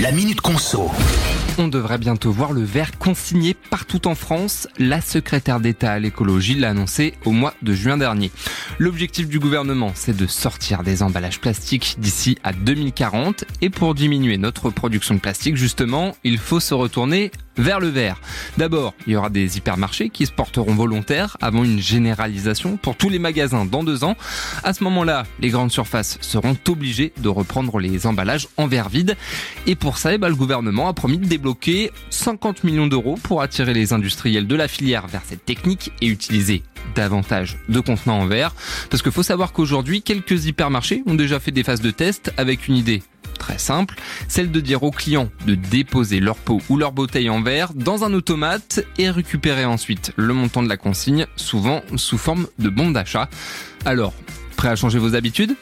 La Minute Conso. On devrait bientôt voir le verre consigné partout en France. La secrétaire d'État à l'écologie l'a annoncé au mois de juin dernier. L'objectif du gouvernement, c'est de sortir des emballages plastiques d'ici à 2040. Et pour diminuer notre production de plastique, justement, il faut se retourner vers le verre. D'abord, il y aura des hypermarchés qui se porteront volontaires avant une généralisation pour tous les magasins dans deux ans. À ce moment-là, les grandes surfaces seront obligées de reprendre les emballages en verre vide. Et pour ça, eh ben, le gouvernement a promis de débloquer 50 millions d'euros pour attirer les industriels de la filière vers cette technique et utiliser davantage de contenants en verre. Parce qu'il faut savoir qu'aujourd'hui, quelques hypermarchés ont déjà fait des phases de test avec une idée très simple, celle de dire aux clients de déposer leur pot ou leur bouteille en verre dans un automate et récupérer ensuite le montant de la consigne, souvent sous forme de bon d'achat. Alors, prêt à changer vos habitudes?